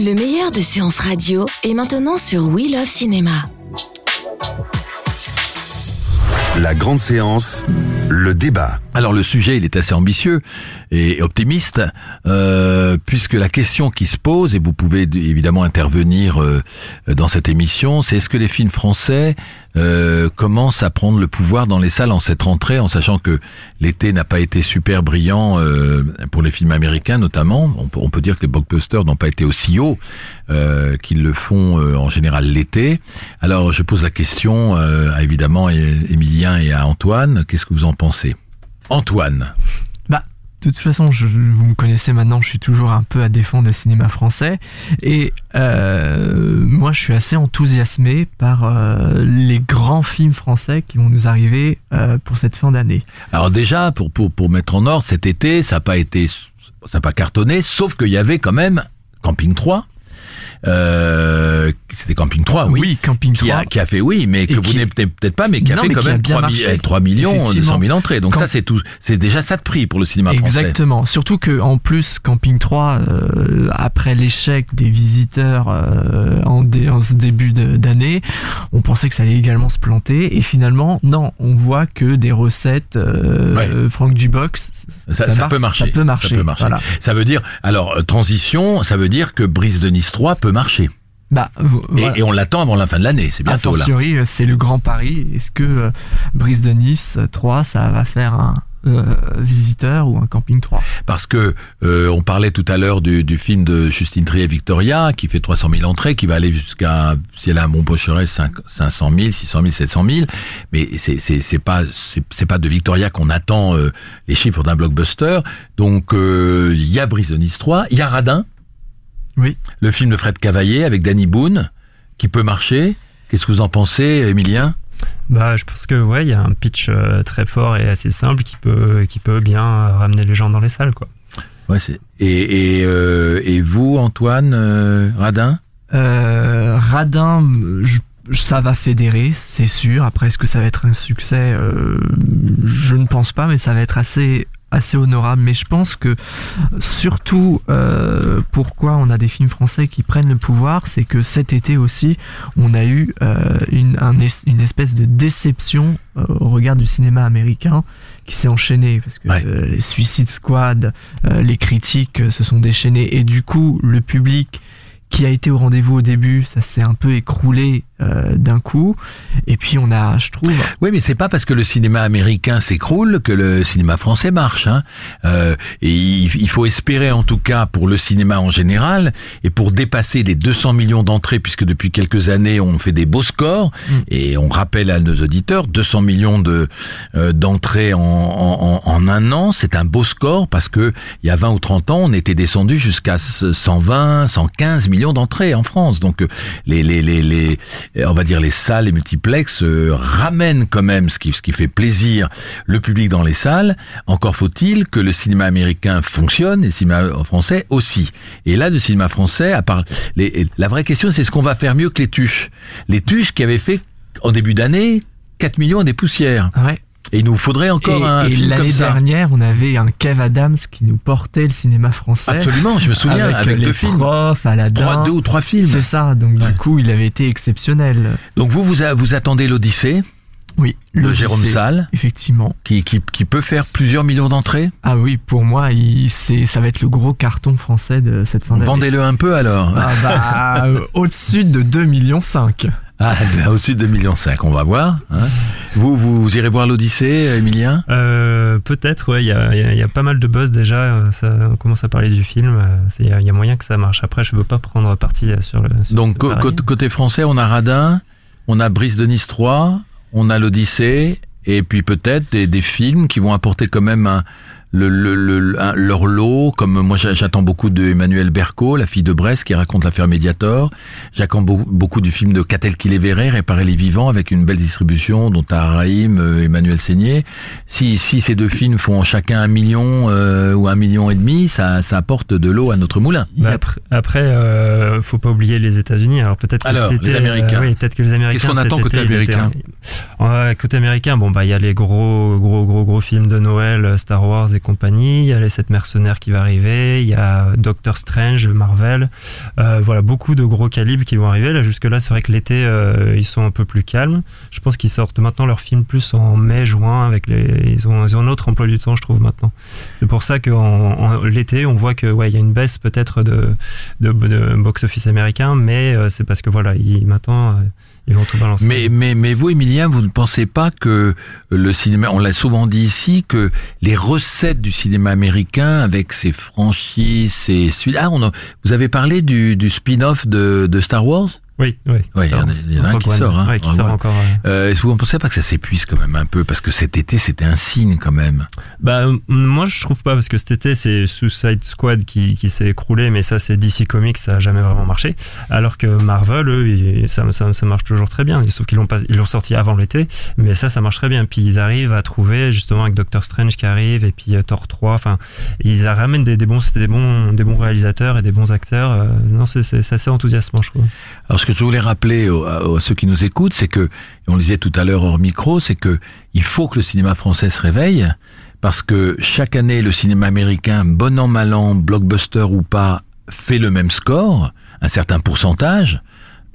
Le meilleur de séances radio est maintenant sur We Love Cinéma. La grande séance, le débat. Alors le sujet, il est assez ambitieux et optimiste, euh, puisque la question qui se pose, et vous pouvez évidemment intervenir euh, dans cette émission, c'est est-ce que les films français euh, commencent à prendre le pouvoir dans les salles en cette rentrée, en sachant que l'été n'a pas été super brillant pour les films américains notamment. On peut, dire que les blockbusters n'ont pas été aussi hauts qu'ils le font en général l'été. Alors je pose la question à évidemment Emilien et à Antoine, qu'est-ce que vous en pensez? Antoine. Bah, de toute façon, je, vous me connaissez maintenant, je suis toujours un peu à défendre le cinéma français. Et euh, moi, je suis assez enthousiasmé par euh, les grands films français qui vont nous arriver euh, pour cette fin d'année. Alors déjà, pour, pour, pour mettre en ordre, cet été, ça n'a pas été... Ça n'a pas cartonné, sauf qu'il y avait quand même Camping 3, euh, c'était Camping 3, oui. Oui, Camping 3. Qui a, qui a fait, oui, mais que vous n'êtes peut-être pas, mais qui a fait quand même 3, 3, millions 200 000 entrées. Donc ça, c'est tout, c'est déjà ça de prix pour le cinéma français. Exactement. Surtout que, en plus, Camping 3, euh, après l'échec des visiteurs euh, en, en, ce début d'année, on pensait que ça allait également se planter. Et finalement, non, on voit que des recettes, euh, Franck Dubox, ça, ça, peut marcher. Ça peut marcher. Ça peut marcher. Ça veut dire, alors, euh, transition, ça veut dire que Brise de Nice 3 peut marcher. Bah, et, on l'attend avant la fin de l'année, c'est bientôt là. Euh, c'est le grand pari. Est-ce que euh, Brise de Nice 3, ça va faire un, visiteur ou un camping 3 Parce que on parlait tout à l'heure du, film de Justine Trier Victoria qui fait 300 000 entrées, qui va aller jusqu'à si elle a un bon pocheret 500 000, 600 000, 700 000. Mais c'est c'est pas c'est pas de Victoria qu'on attend les chiffres d'un blockbuster. Donc il y a Brise de Nice 3, il y a Radin oui. Le film de Fred Cavaillé avec Danny Boone, qui peut marcher. Qu'est-ce que vous en pensez, Emilien bah, je pense que ouais, il y a un pitch euh, très fort et assez simple qui peut qui peut bien ramener les gens dans les salles, quoi. Ouais, c'est et et, euh, et vous, Antoine euh, Radin? Radin, ça va fédérer, c'est sûr. Après, est-ce que ça va être un succès? Je ne pense pas, mais ça va être assez assez honorable. Mais je pense que surtout euh, pourquoi on a des films français qui prennent le pouvoir, c'est que cet été aussi, on a eu euh, une, une espèce de déception euh, au regard du cinéma américain qui s'est enchaîné parce que les Suicide Squad, les critiques se sont déchaînées et du coup le public qui a été au rendez-vous au début, ça s'est un peu écroulé euh, d'un coup. Et puis on a, je trouve. Oui, mais c'est pas parce que le cinéma américain s'écroule que le cinéma français marche. Hein. Euh, et il, faut espérer, en tout cas, pour le cinéma en général, et pour dépasser les 200 millions d'entrées, puisque depuis quelques années on fait des beaux scores. Mm. Et on rappelle à nos auditeurs, 200 millions de euh, d'entrées en, en, en, un an, c'est un beau score parce que il y a 20 ou 30 ans, on était descendu jusqu'à 120, 115 millions d'entrées en France. Donc les les les les on va dire les salles et multiplex euh, ramènent quand même ce qui, ce qui fait plaisir le public dans les salles. Encore faut-il que le cinéma américain fonctionne et le cinéma français aussi. Et là, le cinéma français, à part les, la vraie question, c'est ce qu'on va faire mieux que les tuches. Les tuches qui avaient fait en début d'année 4 millions des poussières. Et il nous faudrait encore un et film l'année dernière, on avait un Kev Adams qui nous portait le cinéma français. Absolument, je me souviens avec, avec les deux films, profs, Aladdin, trois, deux ou trois films. C'est ça. Donc du coup, il avait été exceptionnel. Donc vous, vous, vous attendez l'Odyssée Oui, l'Odyssée, Jérôme Salle, Effectivement. qui, qui, qui peut faire plusieurs millions d'entrées. Ah oui, pour moi, il, c'est, ça va être le gros carton français de cette fin d'année. Vendez-le un peu alors. Ah bah, euh, au-dessus de 2 millions 5. Ah, au-dessus de 2,5 millions, on va voir. hein. Vous, vous irez voir l'Odyssée, Emilien Euh, Peut-être, ouais, il y a, y a- il y a pas mal de buzz déjà. euh, Ça, on commence à parler du film. euh, Il y, a- il y a moyen que ça marche. Après, je veux pas prendre parti euh, sur le. sur Donc côté français, on a Radin, on a Brice de Nice 3, on a l'Odyssée, et puis peut-être des, des films qui vont apporter quand même un, le, le, le- un- leur lot, comme moi j'a- j'attends beaucoup de Emmanuel Berco, la fille de Brest qui raconte l'affaire Mediator. J'attends beau- beaucoup du film de Catel qui les verrait, Réparer les vivants, avec une belle distribution, dont Araïm, euh, Emmanuel Seigné. Si, si ces deux films font chacun un million euh, ou un million et demi, ça, ça apporte de l'eau à notre moulin. Bah, après, après euh, faut pas oublier les États-Unis. Alors peut-être que euh, oui, peut-être que les Américains. Qu'est-ce qu'on attend côté été, ils étaient- américain Euh, Côté américain, bon bah il y a les gros, gros, gros, gros films de Noël, euh, Star Wars et compagnie. Il y a les sept mercenaires qui va arriver. Il y a Doctor Strange, Marvel. Euh, voilà, beaucoup de gros calibres qui vont arriver. Là jusque là, c'est vrai que l'été, euh, ils sont un peu plus calmes. Je pense qu'ils sortent maintenant leurs films plus en mai, juin. Avec les, ils ont, ils ont un autre emploi du temps, je trouve maintenant. C'est pour ça qu'en en, l'été, on voit que ouais, il y a une baisse peut-être de, de box-office américain, mais euh, c'est parce que voilà, ils, maintenant, euh, Mais, mais, mais vous, Emilien, vous ne pensez pas que le cinéma, on l'a souvent dit ici, que les recettes du cinéma américain, avec ses franchises, ses. Ah, on a- vous avez parlé du, du spin-off de, de Star Wars? Oui, oui. Ouais, il y en a- il y en a un qui sort, hein. Ouais, qui sort encore. euh, Est-ce que vous ne pensez pas que ça s'épuise quand même un peu Parce que cet été, c'était un signe quand même. Bah, euh, moi, je trouve pas, parce que cet été, c'est Suicide Squad qui, qui s'est écroulé, mais ça, c'est DC Comics, ça a jamais vraiment marché. Alors que Marvel, eux, ils- ça, ça, ça marche toujours très bien. Sauf qu'ils l'ont pas, ils l'ont sorti avant l'été, mais ça, ça marche très bien. Puis ils arrivent à trouver, justement, avec Doctor Strange qui arrive, et puis euh, Thor 3, enfin, ils ramènent des, des bons, des bons, des bons réalisateurs et des bons acteurs. euh, non, c'est, c'est, c'est assez enthousiasmant, je trouve. Alors, ce que je voulais rappeler à, ceux qui nous écoutent, c'est que, on le disait tout à l'heure hors micro, c'est que il faut que le cinéma français se réveille, parce que chaque année, le cinéma américain, bon an, mal an, blockbuster ou pas, fait le même score, un certain pourcentage.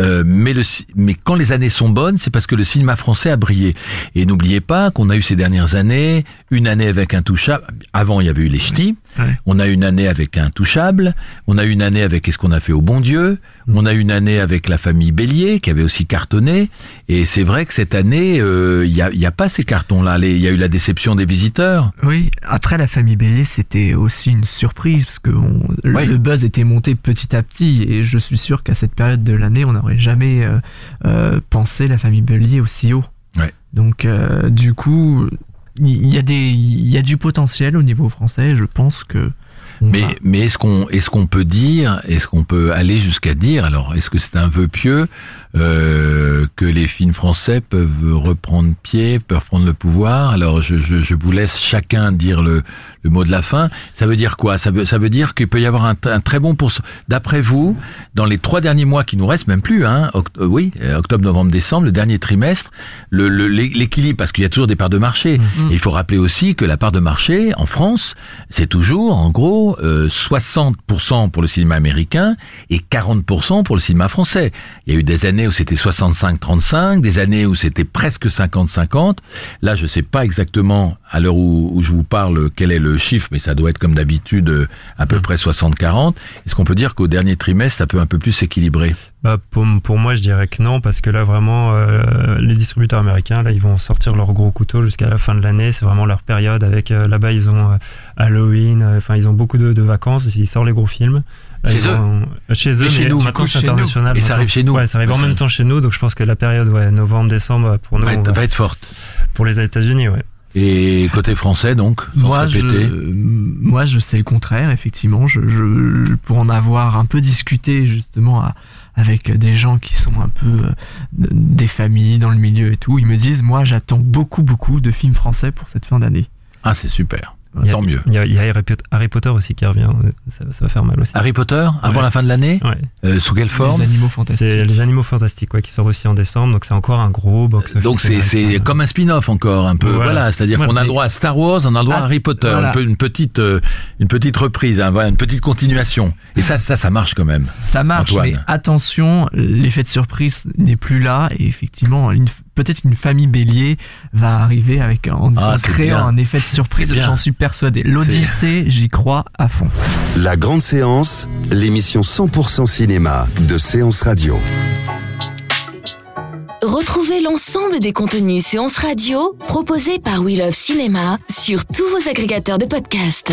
Euh, mais, le, mais quand les années sont bonnes, c'est parce que le cinéma français a brillé. Et n'oubliez pas qu'on a eu ces dernières années, une année avec Intouchable. Avant, il y avait eu les ch'tis. Ouais. On a une année avec Intouchable. On a une année avec Qu'est-ce qu'on a fait au bon Dieu? On a une année avec la famille Bélier qui avait aussi cartonné. Et c'est vrai que cette année, euh, il y, a, il y a pas ces cartons-là. Il y a eu la déception des visiteurs. Oui, après la famille Bélier, c'était aussi une surprise parce que on- le- Oui. le buzz était monté petit à petit et je suis sûr qu'à cette période de l'année, on jamais euh, euh, pensé la famille Bélier aussi haut. Ouais. Donc euh, du coup, il y a des, il y a du potentiel au niveau français. Je pense que. Mais, mais est-ce qu'on est-ce qu'on peut dire, est-ce qu'on peut aller jusqu'à dire, alors est-ce que c'est un vœu pieux euh, que les films français peuvent reprendre pied, peuvent prendre le pouvoir? Alors je, je, je vous laisse chacun dire le, le mot de la fin. Ça veut dire quoi? Ça veut ça veut dire qu'il peut y avoir un, un très bon pourcent. D'après vous, dans les trois derniers mois qui nous restent, même plus, hein, oct- euh, oui, euh, octobre, novembre, décembre, le dernier trimestre, le le- l'équilibre, parce qu'il y a toujours des parts de marché. Mhm. Et il faut rappeler aussi que la part de marché en France, c'est toujours en gros euh, 60% pour le cinéma américain et 40% pour le cinéma français. Il y a eu des années où c'était 65-35, des années où c'était presque 50-50. Là, je sais pas exactement à l'heure où, je vous parle quel est le chiffre, mais ça doit être comme d'habitude euh, à peu près 60-40. Est-ce qu'on peut dire qu'au dernier trimestre, ça peut un peu plus s'équilibrer? Bah, pour, moi, je dirais que non, parce que là, vraiment, euh, les distributeurs américains, là, ils vont sortir leur gros couteau jusqu'à la fin de l'année. C'est vraiment leur période. Avec euh, là-bas, ils ont euh, Halloween. euh, Enfin, ils ont beaucoup de, de vacances. Ils sortent les gros films. Euh, Chez eux ont- euh, Chez eux, Et chez mais nous, maintenant c'est nous. international. Et ça arrive chez nous. Ouais, ça arrive en même temps chez nous. Donc, je pense que la période, ouais, novembre-décembre, pour nous, va, on être, va- va être forte. pour les États-Unis, ouais. Et côté français, donc, sans Moi se je, répéter. moi, je sais le contraire, effectivement. Je, je, pour en avoir un peu discuté, justement, à- avec des gens qui sont un peu euh, des familles dans le milieu et tout, ils me disent, moi, j'attends beaucoup, beaucoup de films français pour cette fin d'année. Ah, c'est super. Il y a- Tant mieux. Il y a, il y a Harry Potter- Harry Potter aussi qui revient. Ça, ça va faire mal aussi. Harry Potter, avant Ouais. la fin de l'année Ouais. Euh, Sous quelle forme? Les animaux C'est fantastiques. les animaux fantastiques, ouais, qui sort aussi en décembre. Donc, c'est encore un gros box office. Donc c'est c'est comme un spin-off encore un peu voilà, Voilà. c'est-à-dire Voilà. qu'on a le droit à Star Wars, on a le droit à Ah, Harry Potter, voilà. un peu une petite euh, une petite reprise, hein, voilà, une petite continuation. Et ça ça ça marche quand même. Ça marche, Antoine. mais attention, l'effet de surprise n'est plus là et effectivement, une- peut-être qu'une famille Bélier va arriver avec en, Ah, en créant bien. un effet de surprise. J'en suis persuadé. L'Odyssée, j'y crois à fond. La grande séance, l'émission 100% cinéma de Séance Radio. Retrouvez l'ensemble des contenus séances radio proposés par We Love Cinéma sur tous vos agrégateurs de podcasts.